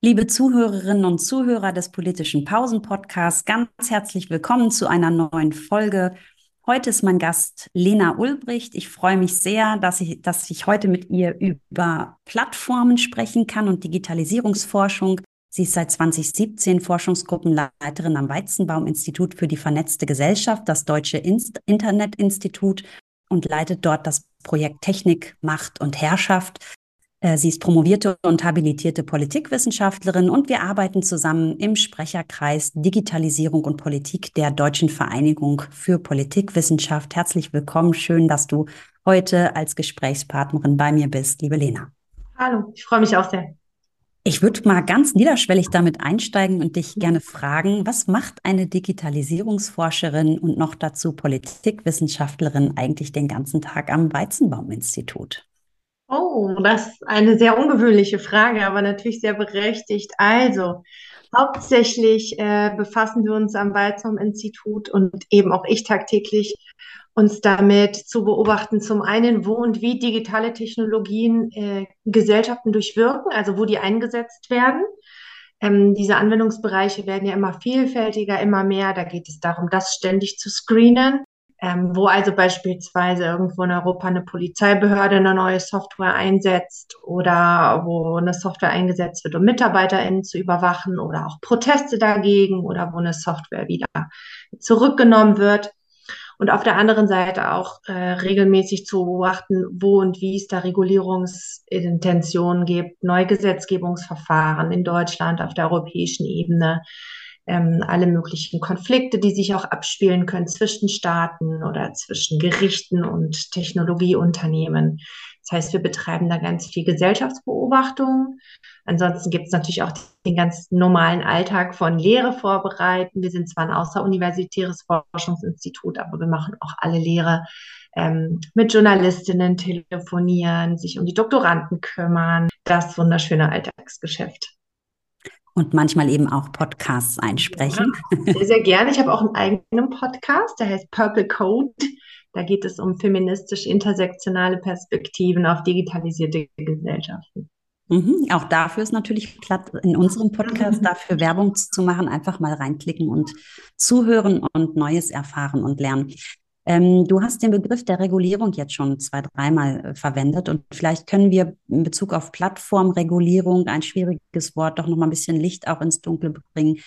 Liebe Zuhörerinnen und Zuhörer des politischen Pausen-Podcasts, ganz herzlich willkommen zu einer neuen Folge. Heute ist mein Gast Lena Ulbricht. Ich freue mich sehr, dass ich, dass ich heute mit ihr über Plattformen sprechen kann und Digitalisierungsforschung. Sie ist seit 2017 Forschungsgruppenleiterin am Weizenbaum-Institut für die vernetzte Gesellschaft, das Deutsche Inst Internetinstitut, und leitet dort das Projekt Technik, Macht und Herrschaft. Äh, sie ist promovierte und habilitierte Politikwissenschaftlerin und wir arbeiten zusammen im Sprecherkreis Digitalisierung und Politik der Deutschen Vereinigung für Politikwissenschaft. Herzlich willkommen. Schön, dass du heute als Gesprächspartnerin bei mir bist, liebe Lena. Hallo, ich freue mich auch sehr. Ich würde mal ganz niederschwellig damit einsteigen und dich gerne fragen, was macht eine Digitalisierungsforscherin und noch dazu Politikwissenschaftlerin eigentlich den ganzen Tag am Weizenbaum-Institut? Oh, das ist eine sehr ungewöhnliche Frage, aber natürlich sehr berechtigt. Also, hauptsächlich äh, befassen wir uns am Weizmann-Institut und eben auch ich tagtäglich uns damit zu beobachten, zum einen, wo und wie digitale Technologien äh, Gesellschaften durchwirken, also wo die eingesetzt werden. Ähm, diese Anwendungsbereiche werden ja immer vielfältiger, immer mehr. Da geht es darum, das ständig zu screenen ähm, wo also beispielsweise irgendwo in Europa eine Polizeibehörde eine neue Software einsetzt oder wo eine Software eingesetzt wird, um MitarbeiterInnen zu überwachen oder auch Proteste dagegen oder wo eine Software wieder zurückgenommen wird. Und auf der anderen Seite auch äh, regelmäßig zu beobachten, wo und wie es da Regulierungsintentionen gibt, neue Gesetzgebungsverfahren in Deutschland auf der europäischen Ebene, ähm, alle möglichen Konflikte, die sich auch abspielen können zwischen Staaten oder zwischen Gerichten und Technologieunternehmen. Das heißt, wir betreiben da ganz viel Gesellschaftsbeobachtung. Ansonsten gibt es natürlich auch den ganz normalen Alltag von Lehre vorbereiten. Wir sind zwar ein außeruniversitäres Forschungsinstitut, aber wir machen auch alle Lehre ähm, mit Journalistinnen telefonieren, sich um die Doktoranden kümmern. Das wunderschöne Alltagsgeschäft und manchmal eben auch Podcasts einsprechen. Ja, sehr, sehr gerne. Ich habe auch einen eigenen Podcast, der heißt Purple Code. Da geht es um feministisch-intersektionale Perspektiven auf digitalisierte Gesellschaften. Mhm, auch dafür ist natürlich platt, in unserem Podcast dafür Werbung zu machen, einfach mal reinklicken und zuhören und Neues erfahren und lernen. Ähm, du hast den Begriff der Regulierung jetzt schon zwei, dreimal äh, verwendet und vielleicht können wir in Bezug auf Plattformregulierung, ein schwieriges Wort, doch noch mal ein bisschen Licht auch ins Dunkel bringen.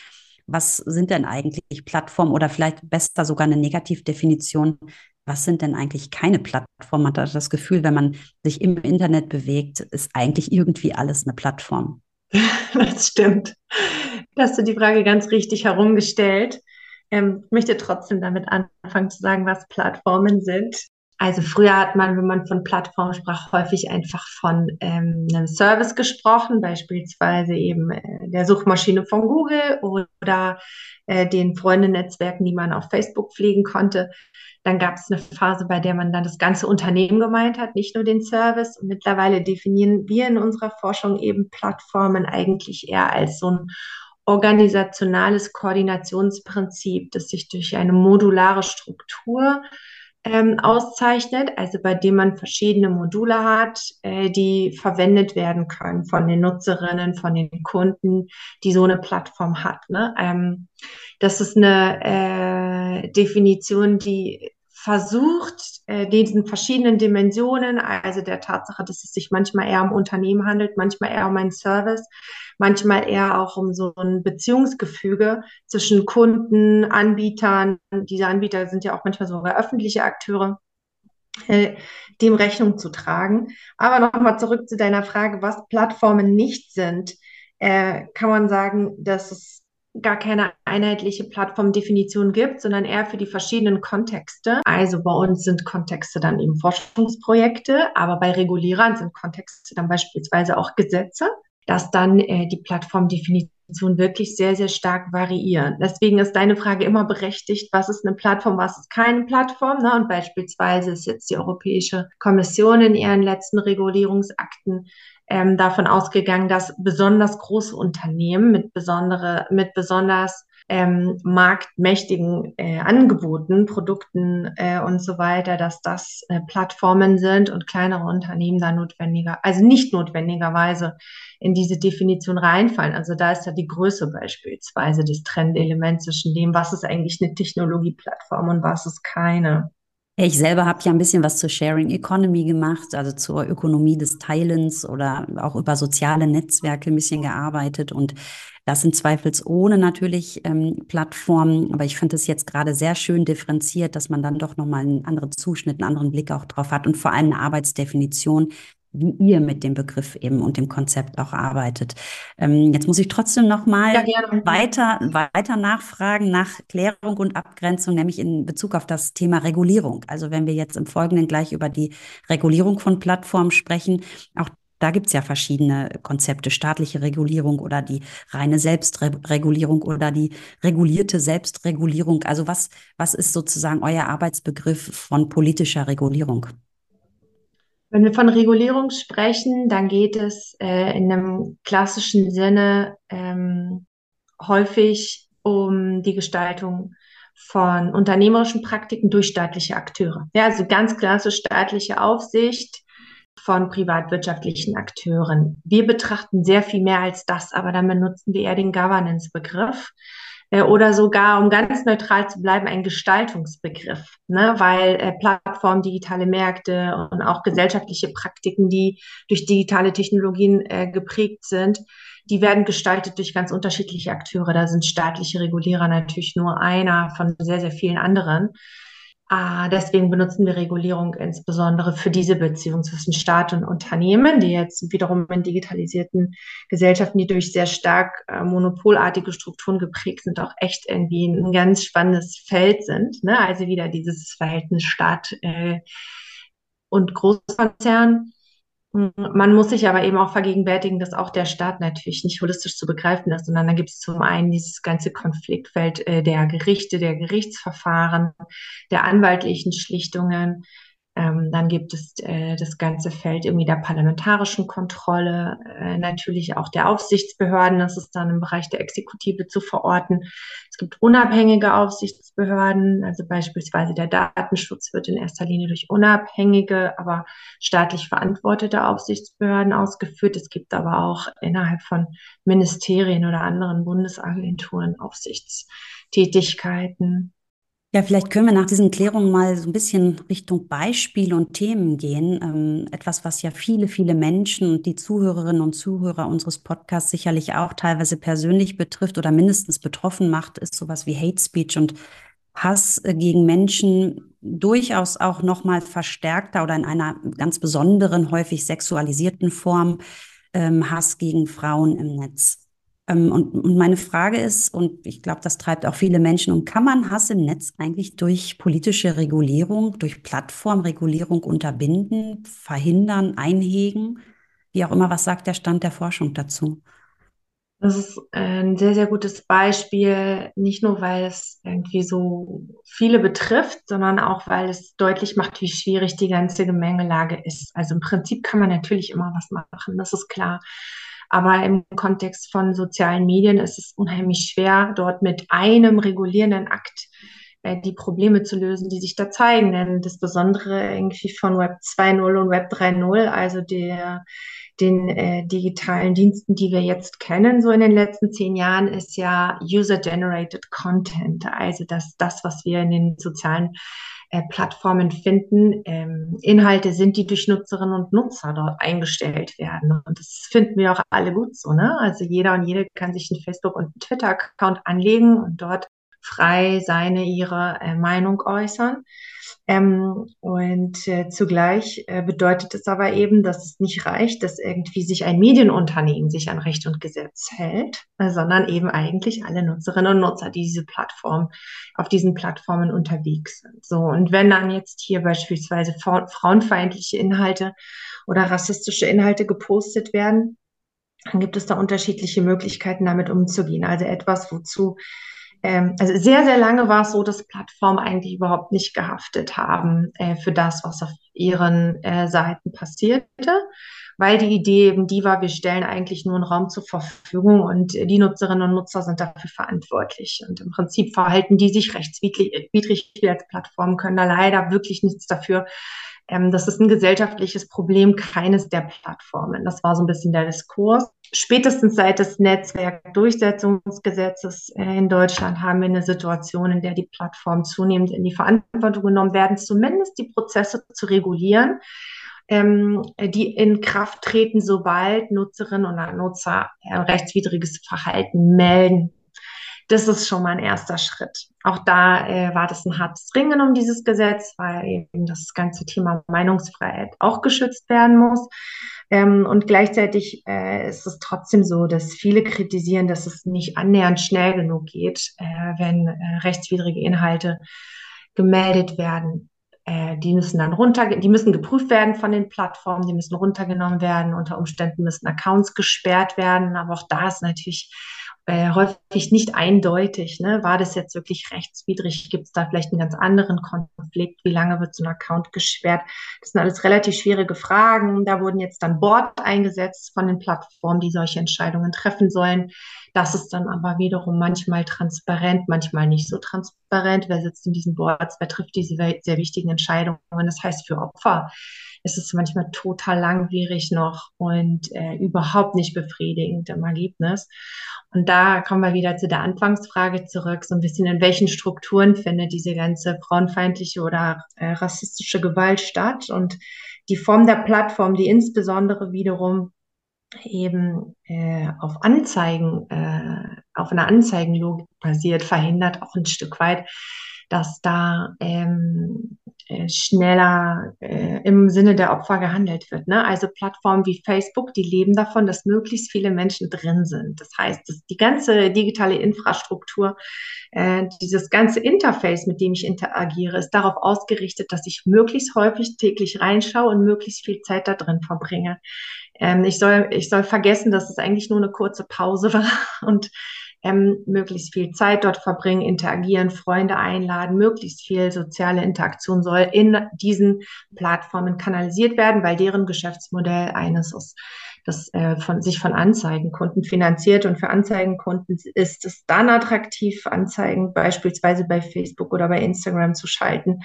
Was sind denn eigentlich Plattformen oder vielleicht besser sogar eine Negativdefinition? Was sind denn eigentlich keine Plattformen? Man hat das Gefühl, wenn man sich im Internet bewegt, ist eigentlich irgendwie alles eine Plattform. Das stimmt. Hast du die Frage ganz richtig herumgestellt. Ähm, möchte trotzdem damit anfangen zu sagen, was Plattformen sind. Also früher hat man, wenn man von Plattformen sprach, häufig einfach von ähm, einem Service gesprochen, beispielsweise eben äh, der Suchmaschine von Google oder äh, den Freundennetzwerken, die man auf Facebook pflegen konnte. Dann gab es eine Phase, bei der man dann das ganze Unternehmen gemeint hat, nicht nur den Service. Und mittlerweile definieren wir in unserer Forschung eben Plattformen eigentlich eher als so ein organisationales Koordinationsprinzip, das sich durch eine modulare Struktur ähm, auszeichnet, also bei dem man verschiedene Module hat, äh, die verwendet werden können von den Nutzerinnen, von den Kunden, die so eine Plattform hat. Ne? Ähm, das ist eine äh, Definition, die versucht, äh, diesen verschiedenen Dimensionen, also der Tatsache, dass es sich manchmal eher um Unternehmen handelt, manchmal eher um einen Service, manchmal eher auch um so ein Beziehungsgefüge zwischen Kunden, Anbietern. Diese Anbieter sind ja auch manchmal sogar öffentliche Akteure äh, dem Rechnung zu tragen. Aber nochmal zurück zu deiner Frage, was Plattformen nicht sind, äh, kann man sagen, dass es gar keine einheitliche Plattformdefinition gibt, sondern eher für die verschiedenen Kontexte. Also bei uns sind Kontexte dann eben Forschungsprojekte, aber bei Regulierern sind Kontexte dann beispielsweise auch Gesetze, dass dann äh, die Plattformdefinition wirklich sehr, sehr stark variieren. Deswegen ist deine Frage immer berechtigt, was ist eine Plattform, was ist keine Plattform. Ne? Und beispielsweise ist jetzt die Europäische Kommission in ihren letzten Regulierungsakten ähm, davon ausgegangen, dass besonders große Unternehmen mit, besondere, mit besonders ähm, marktmächtigen äh, Angeboten, Produkten äh, und so weiter, dass das äh, Plattformen sind und kleinere Unternehmen da notwendiger, also nicht notwendigerweise in diese Definition reinfallen. Also da ist ja die Größe beispielsweise das Trendelement zwischen dem, was ist eigentlich eine Technologieplattform und was ist keine. Ich selber habe ja ein bisschen was zur Sharing Economy gemacht, also zur Ökonomie des Teilens oder auch über soziale Netzwerke ein bisschen gearbeitet. Und das sind zweifelsohne natürlich ähm, Plattformen, aber ich finde es jetzt gerade sehr schön differenziert, dass man dann doch nochmal einen anderen Zuschnitt, einen anderen Blick auch drauf hat und vor allem eine Arbeitsdefinition, wie ihr mit dem Begriff eben und dem Konzept auch arbeitet. Ähm, jetzt muss ich trotzdem noch mal ja, weiter, weiter nachfragen nach Klärung und Abgrenzung, nämlich in Bezug auf das Thema Regulierung. Also wenn wir jetzt im Folgenden gleich über die Regulierung von Plattformen sprechen, auch da gibt's ja verschiedene Konzepte, staatliche Regulierung oder die reine Selbstregulierung oder die regulierte Selbstregulierung. Also was, was ist sozusagen euer Arbeitsbegriff von politischer Regulierung? Wenn wir von Regulierung sprechen, dann geht es äh, in einem klassischen Sinne ähm, häufig um die Gestaltung von unternehmerischen Praktiken durch staatliche Akteure. Ja, also ganz klassisch staatliche Aufsicht von privatwirtschaftlichen Akteuren. Wir betrachten sehr viel mehr als das, aber dann benutzen wir eher den Governance-Begriff. Äh, oder sogar, um ganz neutral zu bleiben, ein Gestaltungsbegriff, ne? weil äh, Plattformen, digitale Märkte und auch gesellschaftliche Praktiken, die durch digitale Technologien äh, geprägt sind, die werden gestaltet durch ganz unterschiedliche Akteure. Da sind staatliche Regulierer natürlich nur einer von sehr, sehr vielen anderen. Ah, deswegen benutzen wir Regulierung insbesondere für diese Beziehung zwischen Staat und Unternehmen, die jetzt wiederum in digitalisierten Gesellschaften, die durch sehr stark äh, monopolartige Strukturen geprägt sind, auch echt irgendwie ein ganz spannendes Feld sind. Ne? Also wieder dieses Verhältnis Staat äh, und Großkonzern. Man muss sich aber eben auch vergegenwärtigen, dass auch der Staat natürlich nicht holistisch zu begreifen ist, sondern da gibt es zum einen dieses ganze Konfliktfeld äh, der Gerichte, der Gerichtsverfahren, der anwaltlichen Schlichtungen, ähm, dann gibt es äh, das ganze Feld irgendwie der parlamentarischen Kontrolle, äh, natürlich auch der Aufsichtsbehörden. Das ist dann im Bereich der Exekutive zu verorten. Es gibt unabhängige Aufsichtsbehörden, also beispielsweise der Datenschutz wird in erster Linie durch unabhängige, aber staatlich verantwortete Aufsichtsbehörden ausgeführt. Es gibt aber auch innerhalb von Ministerien oder anderen Bundesagenturen Aufsichtstätigkeiten. Ja, vielleicht können wir nach diesen Klärungen mal so ein bisschen Richtung Beispiele und Themen gehen. Ähm, etwas, was ja viele, viele Menschen und die Zuhörerinnen und Zuhörer unseres Podcasts sicherlich auch teilweise persönlich betrifft oder mindestens betroffen macht, ist sowas wie Hate Speech und Hass gegen Menschen durchaus auch noch mal verstärkter oder in einer ganz besonderen, häufig sexualisierten Form ähm, Hass gegen Frauen im Netz. Ähm, und, und meine Frage ist, und ich glaube, das treibt auch viele Menschen um, kann man Hass im Netz eigentlich durch politische Regulierung, durch Plattformregulierung unterbinden, verhindern, einhegen? Wie auch immer, was sagt der Stand der Forschung dazu? Das ist ein sehr, sehr gutes Beispiel, nicht nur weil es irgendwie so viele betrifft, sondern auch weil es deutlich macht, wie schwierig die ganze Gemengelage ist. Also im Prinzip kann man natürlich immer was machen, das ist klar. Aber im Kontext von sozialen Medien ist es unheimlich schwer, dort mit einem regulierenden Akt äh, die Probleme zu lösen, die sich da zeigen. Denn das Besondere irgendwie von Web 2.0 und Web 3.0, also der, den äh, digitalen Diensten, die wir jetzt kennen, so in den letzten zehn Jahren, ist ja User-Generated Content. Also dass das, was wir in den sozialen äh, Plattformen finden, ähm, Inhalte sind, die durch Nutzerinnen und Nutzer dort eingestellt werden. Und das finden wir auch alle gut so. Ne? Also jeder und jede kann sich einen Facebook- und Twitter-Account anlegen und dort frei seine, ihre äh, Meinung äußern. Ähm, und äh, zugleich äh, bedeutet es aber eben, dass es nicht reicht, dass irgendwie sich ein Medienunternehmen sich an Recht und Gesetz hält, äh, sondern eben eigentlich alle Nutzerinnen und Nutzer, die diese Plattform auf diesen Plattformen unterwegs sind. So und wenn dann jetzt hier beispielsweise frauenfeindliche Inhalte oder rassistische Inhalte gepostet werden, dann gibt es da unterschiedliche Möglichkeiten, damit umzugehen. Also etwas, wozu ähm, also sehr, sehr lange war es so, dass Plattformen eigentlich überhaupt nicht gehaftet haben äh, für das, was auf ihren äh, Seiten passierte, weil die Idee eben die war, wir stellen eigentlich nur einen Raum zur Verfügung und die Nutzerinnen und Nutzer sind dafür verantwortlich. Und im Prinzip verhalten die sich rechtswidrig wie als Plattformen, können da leider wirklich nichts dafür. Ähm, das ist ein gesellschaftliches Problem keines der Plattformen. Das war so ein bisschen der Diskurs spätestens seit des Netzwerkdurchsetzungsgesetzes äh, in Deutschland haben wir eine Situation, in der die Plattformen zunehmend in die Verantwortung genommen werden, zumindest die Prozesse zu regulieren, ähm, die in Kraft treten, sobald Nutzerinnen und Nutzer rechtswidriges Verhalten melden. Das ist schon mal ein erster Schritt. Auch da äh, war das ein hartes Ringen um dieses Gesetz, weil eben das ganze Thema Meinungsfreiheit auch geschützt werden muss. Ähm, und gleichzeitig äh, ist es trotzdem so, dass viele kritisieren, dass es nicht annähernd schnell genug geht, äh, wenn äh, rechtswidrige Inhalte gemeldet werden. Äh, die müssen dann runter, die müssen geprüft werden von den Plattformen, die müssen runtergenommen werden. Unter Umständen müssen Accounts gesperrt werden. Aber auch da ist natürlich äh, häufig nicht eindeutig. Ne? War das jetzt wirklich rechtswidrig? Gibt es da vielleicht einen ganz anderen Konflikt? Wie lange wird so ein Account gesperrt? Das sind alles relativ schwierige Fragen. Da wurden jetzt dann Board eingesetzt von den Plattformen, die solche Entscheidungen treffen sollen. Das ist dann aber wiederum manchmal transparent, manchmal nicht so transparent. Wer sitzt in diesen Boards? Wer trifft diese sehr wichtigen Entscheidungen? Das heißt für Opfer ist es manchmal total langwierig noch und äh, überhaupt nicht befriedigend im Ergebnis. Und da kommen wir wieder zu der Anfangsfrage zurück, so ein bisschen in welchen Strukturen findet diese ganze frauenfeindliche oder äh, rassistische Gewalt statt und die Form der Plattform, die insbesondere wiederum eben äh, auf Anzeigen, äh, auf einer Anzeigenlogik basiert, verhindert auch ein Stück weit, dass da ähm, äh, schneller äh, im Sinne der Opfer gehandelt wird. Ne? Also Plattformen wie Facebook, die leben davon, dass möglichst viele Menschen drin sind. Das heißt, dass die ganze digitale Infrastruktur, äh, dieses ganze Interface, mit dem ich interagiere, ist darauf ausgerichtet, dass ich möglichst häufig täglich reinschaue und möglichst viel Zeit da drin verbringe. Ähm, ich, soll, ich soll vergessen, dass es eigentlich nur eine kurze Pause war und ähm, möglichst viel Zeit dort verbringen, interagieren, Freunde einladen, möglichst viel soziale Interaktion soll in diesen Plattformen kanalisiert werden, weil deren Geschäftsmodell eines ist, das äh, von, sich von Anzeigenkunden finanziert. Und für Anzeigenkunden ist es dann attraktiv, Anzeigen beispielsweise bei Facebook oder bei Instagram zu schalten,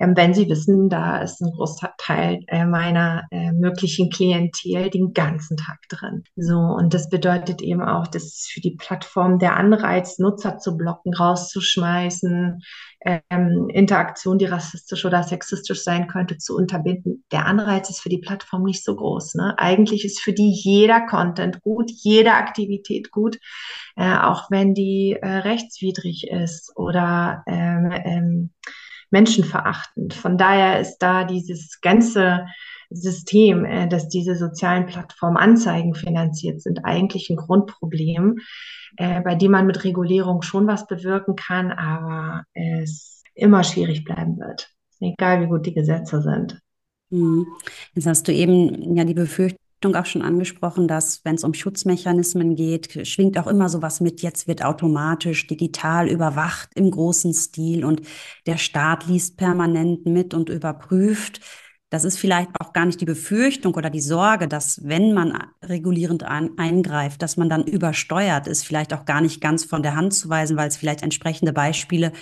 ähm, wenn sie wissen, da ist ein Großteil äh, meiner äh, möglichen Klientel den ganzen Tag drin. So, und das bedeutet eben auch, dass für die Plattform der Anreiz, Nutzer zu blocken, rauszuschmeißen, ähm, Interaktion, die rassistisch oder sexistisch sein könnte, zu unterbinden. Der Anreiz ist für die Plattform nicht so groß. Ne? Eigentlich ist für die jeder Content gut, jede Aktivität gut, äh, auch wenn die äh, rechtswidrig ist oder ähm, ähm, menschenverachtend. Von daher ist da dieses ganze System, äh, dass diese sozialen Plattformen Anzeigen finanziert sind, eigentlich ein Grundproblem, äh, bei dem man mit Regulierung schon was bewirken kann, aber es immer schwierig bleiben wird, egal wie gut die Gesetze sind. Mhm. Jetzt hast du eben ja die Befürchtung, auch schon angesprochen, dass wenn es um Schutzmechanismen geht, schwingt auch immer sowas mit, jetzt wird automatisch digital überwacht im großen Stil und der Staat liest permanent mit und überprüft. Das ist vielleicht auch gar nicht die Befürchtung oder die Sorge, dass wenn man regulierend ein, eingreift, dass man dann übersteuert ist, vielleicht auch gar nicht ganz von der Hand zu weisen, weil es vielleicht entsprechende Beispiele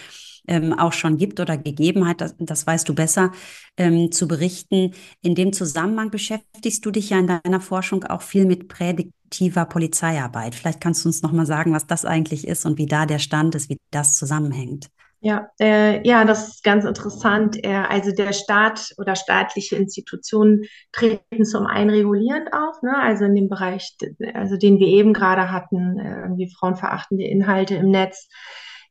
ähm, auch schon gibt oder gegeben hat, das, das weißt du besser, ähm, zu berichten. In dem Zusammenhang beschäftigst du dich ja in deiner Forschung auch viel mit prädiktiver Polizeiarbeit. Vielleicht kannst du uns noch mal sagen, was das eigentlich ist und wie da der Stand ist, wie das zusammenhängt. Ja, äh, ja, das ist ganz interessant. Äh, also der Staat oder staatliche Institutionen treten zum einen regulierend auf, ne? also in dem Bereich, also den wir eben gerade hatten, äh, irgendwie frauenverachtende Inhalte im Netz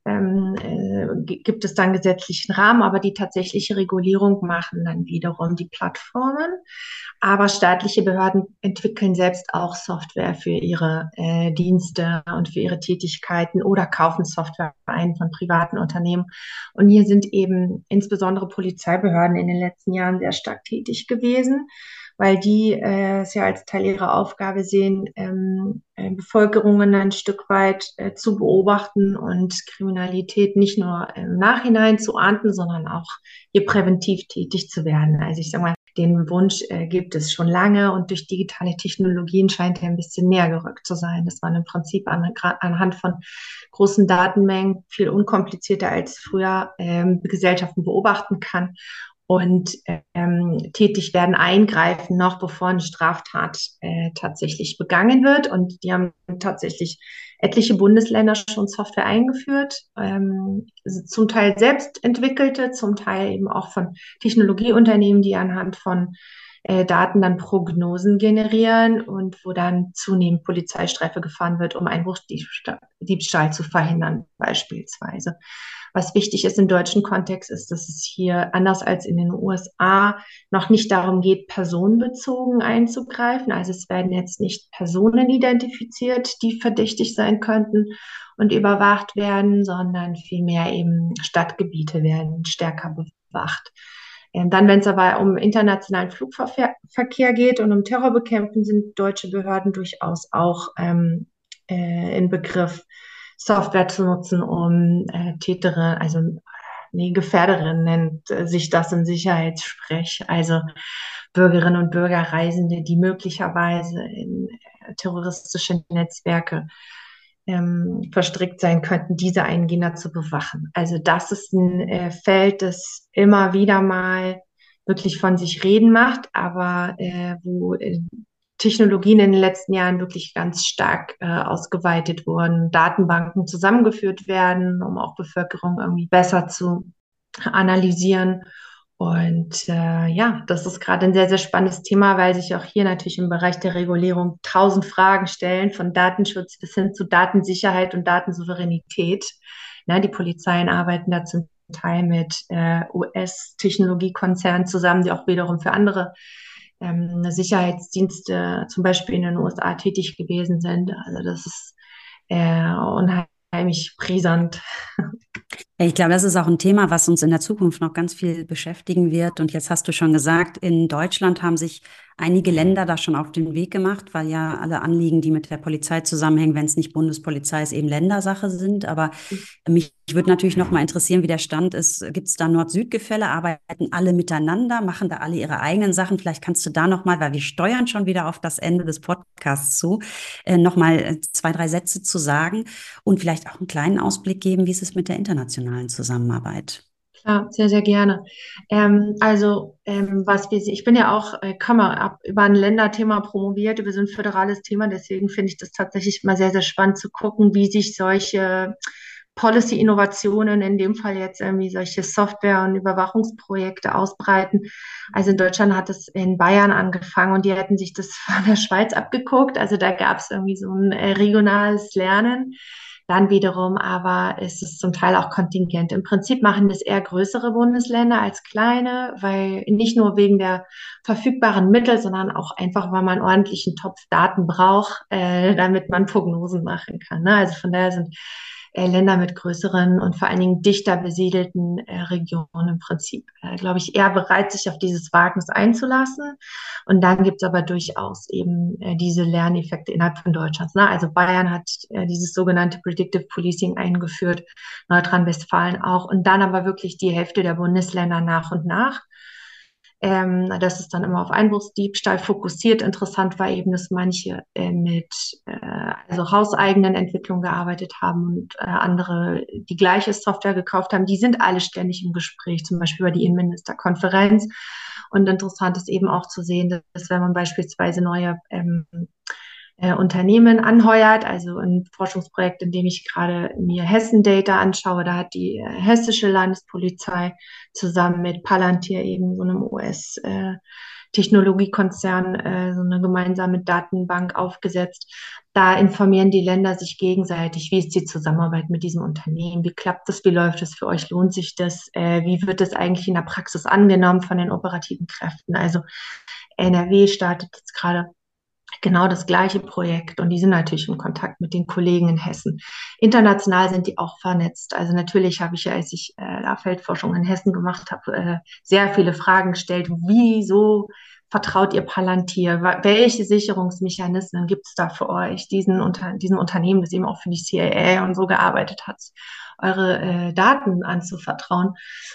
ähm, äh, gibt es dann gesetzlichen Rahmen, aber die tatsächliche Regulierung machen dann wiederum die Plattformen. Aber staatliche Behörden entwickeln selbst auch Software für ihre äh, Dienste und für ihre Tätigkeiten oder kaufen Software ein von privaten Unternehmen. Und hier sind eben insbesondere Polizeibehörden in den letzten Jahren sehr stark tätig gewesen weil die äh, es ja als Teil ihrer Aufgabe sehen, ähm, äh, Bevölkerungen ein Stück weit äh, zu beobachten und Kriminalität nicht nur im Nachhinein zu ahnden, sondern auch hier präventiv tätig zu werden. Also ich sage mal, den Wunsch äh, gibt es schon lange und durch digitale Technologien scheint er ein bisschen näher gerückt zu sein, dass man im Prinzip an, anhand von großen Datenmengen viel unkomplizierter als früher ähm, Gesellschaften beobachten kann und ähm, tätig werden, eingreifen, noch bevor eine Straftat äh, tatsächlich begangen wird. Und die haben tatsächlich etliche Bundesländer schon Software eingeführt, ähm, zum Teil selbst entwickelte, zum Teil eben auch von Technologieunternehmen, die anhand von äh, Daten dann Prognosen generieren und wo dann zunehmend Polizeistreife gefahren wird, um Einbruchdiebstahl zu verhindern, beispielsweise. Was wichtig ist im deutschen Kontext, ist, dass es hier anders als in den USA noch nicht darum geht, personenbezogen einzugreifen. Also es werden jetzt nicht Personen identifiziert, die verdächtig sein könnten und überwacht werden, sondern vielmehr eben Stadtgebiete werden stärker bewacht. Ähm, dann, wenn es aber um internationalen Flugverkehr geht und um Terrorbekämpfen, sind deutsche Behörden durchaus auch ähm, äh, in Begriff, Software zu nutzen, um äh, Täterin, also nee, Gefährderin nennt äh, sich das im Sicherheitssprech, also Bürgerinnen und Bürger, Reisende, die möglicherweise in äh, terroristische Netzwerke ähm, verstrickt sein könnten, diese Eingehender zu bewachen. Also das ist ein äh, Feld, das immer wieder mal wirklich von sich reden macht, aber äh, wo äh, Technologien in den letzten Jahren wirklich ganz stark äh, ausgeweitet wurden, Datenbanken zusammengeführt werden, um auch Bevölkerung irgendwie besser zu analysieren. Und äh, ja, das ist gerade ein sehr, sehr spannendes Thema, weil sich auch hier natürlich im Bereich der Regulierung tausend Fragen stellen, von Datenschutz bis hin zu Datensicherheit und Datensouveränität. Na, die Polizeien arbeiten da zum Teil mit äh, US-Technologiekonzernen zusammen, die auch wiederum für andere ähm, Sicherheitsdienste zum Beispiel in den USA tätig gewesen sind. Also das ist äh, unheimlich brisant. Ich glaube, das ist auch ein Thema, was uns in der Zukunft noch ganz viel beschäftigen wird. Und jetzt hast du schon gesagt, in Deutschland haben sich einige Länder da schon auf den Weg gemacht, weil ja alle Anliegen, die mit der Polizei zusammenhängen, wenn es nicht Bundespolizei ist, eben Ländersache sind. Aber mich würde natürlich noch mal interessieren, wie der Stand ist. Gibt es da Nord-Süd-Gefälle? Arbeiten alle miteinander? Machen da alle ihre eigenen Sachen? Vielleicht kannst du da noch mal, weil wir steuern schon wieder auf das Ende des Podcasts zu, äh, noch mal äh, zwei, drei Sätze zu sagen und vielleicht auch einen kleinen Ausblick geben, wie ist es mit der internationalen Zusammenarbeit? Klar, sehr, sehr gerne. Ähm, also, ähm, was wir, ich bin ja auch, äh, komme ab, über ein Länderthema promoviert, über so ein föderales Thema, deswegen finde ich das tatsächlich immer sehr, sehr spannend zu gucken, wie sich solche Policy-Innovationen, in dem Fall jetzt irgendwie solche Software- und Überwachungsprojekte ausbreiten. Also in Deutschland hat es in Bayern angefangen und die hätten sich das von der Schweiz abgeguckt. Also da gab es irgendwie so ein äh, regionales Lernen. Dann wiederum aber ist es zum Teil auch kontingent. Im Prinzip machen das eher größere Bundesländer als kleine, weil nicht nur wegen der verfügbaren Mittel, sondern auch einfach, weil man ordentlichen Topf Daten braucht, äh, damit man Prognosen machen kann. Ne? Also von daher sind Länder mit größeren und vor allen Dingen dichter besiedelten äh, Regionen im Prinzip, äh, glaube ich, eher bereit, sich auf dieses Wagnis einzulassen. Und dann gibt es aber durchaus eben äh, diese Lerneffekte innerhalb von Deutschlands. Ne? Also Bayern hat äh, dieses sogenannte Predictive Policing eingeführt, Nordrhein-Westfalen auch. Und dann aber wirklich die Hälfte der Bundesländer nach und nach. Ähm, das ist dann immer auf Einbruchsdiebstahl fokussiert. Interessant war eben, dass manche äh, mit äh, also hauseigenen Entwicklungen gearbeitet haben und äh, andere die gleiche Software gekauft haben. Die sind alle ständig im Gespräch, zum Beispiel über die Innenministerkonferenz. Und interessant ist eben auch zu sehen, dass wenn man beispielsweise neue ähm, äh, Unternehmen anheuert. Also ein Forschungsprojekt, in dem ich gerade mir Hessen Data anschaue, da hat die äh, hessische Landespolizei zusammen mit Palantir eben so einem US äh, Technologiekonzern äh, so eine gemeinsame Datenbank aufgesetzt. Da informieren die Länder sich gegenseitig, wie ist die Zusammenarbeit mit diesem Unternehmen, wie klappt das, wie läuft es für euch, lohnt sich das, äh, wie wird das eigentlich in der Praxis angenommen von den operativen Kräften. Also NRW startet jetzt gerade genau das gleiche Projekt und die sind natürlich in Kontakt mit den Kollegen in Hessen. International sind die auch vernetzt. Also natürlich habe ich ja, als ich äh, Feldforschung in Hessen gemacht habe, äh, sehr viele Fragen gestellt. Wieso vertraut ihr Palantir? Welche Sicherungsmechanismen gibt es da für euch, diesen, unter, diesen Unternehmen, das eben auch für die CIA und so gearbeitet hat, eure äh, Daten anzuvertrauen?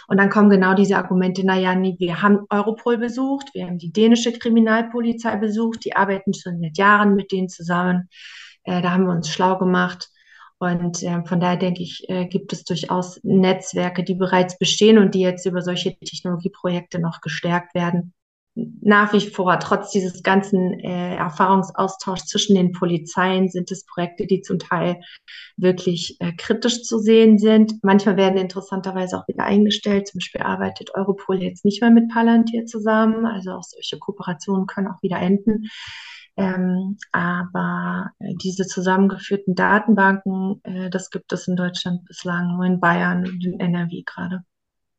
Und dann kommen genau diese Argumente, naja, nee, wir haben Europol besucht, wir haben die dänische Kriminalpolizei besucht, die arbeiten schon seit Jahren mit denen zusammen, äh, da haben wir uns schlau gemacht. Und äh, von daher denke ich, äh, gibt es durchaus Netzwerke, die bereits bestehen und die jetzt über solche Technologieprojekte noch gestärkt werden nach wie vor, trotz dieses ganzen äh, Erfahrungsaustauschs zwischen den Polizeien, sind es Projekte, die zum Teil wirklich äh, kritisch zu sehen sind. Manchmal werden interessanterweise auch wieder eingestellt. Zum Beispiel arbeitet Europol jetzt nicht mehr mit Palantir zusammen. Also auch solche Kooperationen können auch wieder enden. Ähm, aber äh, diese zusammengeführten Datenbanken, äh, das gibt es in Deutschland bislang nur in Bayern und in NRW gerade.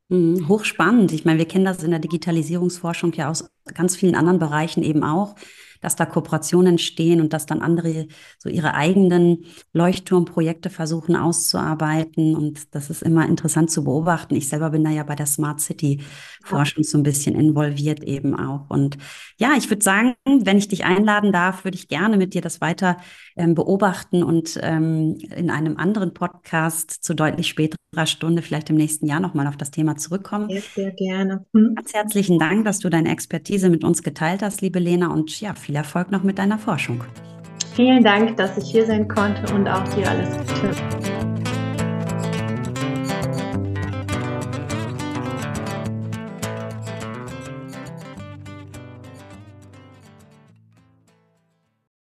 Mhm, hochspannend. Ich meine, wir kennen das in der Digitalisierungsforschung ja aus ganz vielen anderen Bereichen eben auch dass da Kooperationen entstehen und dass dann andere so ihre eigenen Leuchtturmprojekte versuchen auszuarbeiten. Und das ist immer interessant zu beobachten. Ich selber bin da ja bei der Smart City Forschung so ein bisschen involviert eben auch. Und ja, ich würde sagen, wenn ich dich einladen darf, würde ich gerne mit dir das weiter ähm, beobachten und ähm, in einem anderen Podcast zu deutlich späterer Stunde, vielleicht im nächsten Jahr nochmal auf das Thema zurückkommen. Sehr, sehr gerne. Hm. Ganz herzlichen Dank, dass du deine Expertise mit uns geteilt hast, liebe Lena. Und ja, viel Erfolg noch mit deiner Forschung. Vielen Dank, dass ich hier sein konnte und auch dir alles Gute.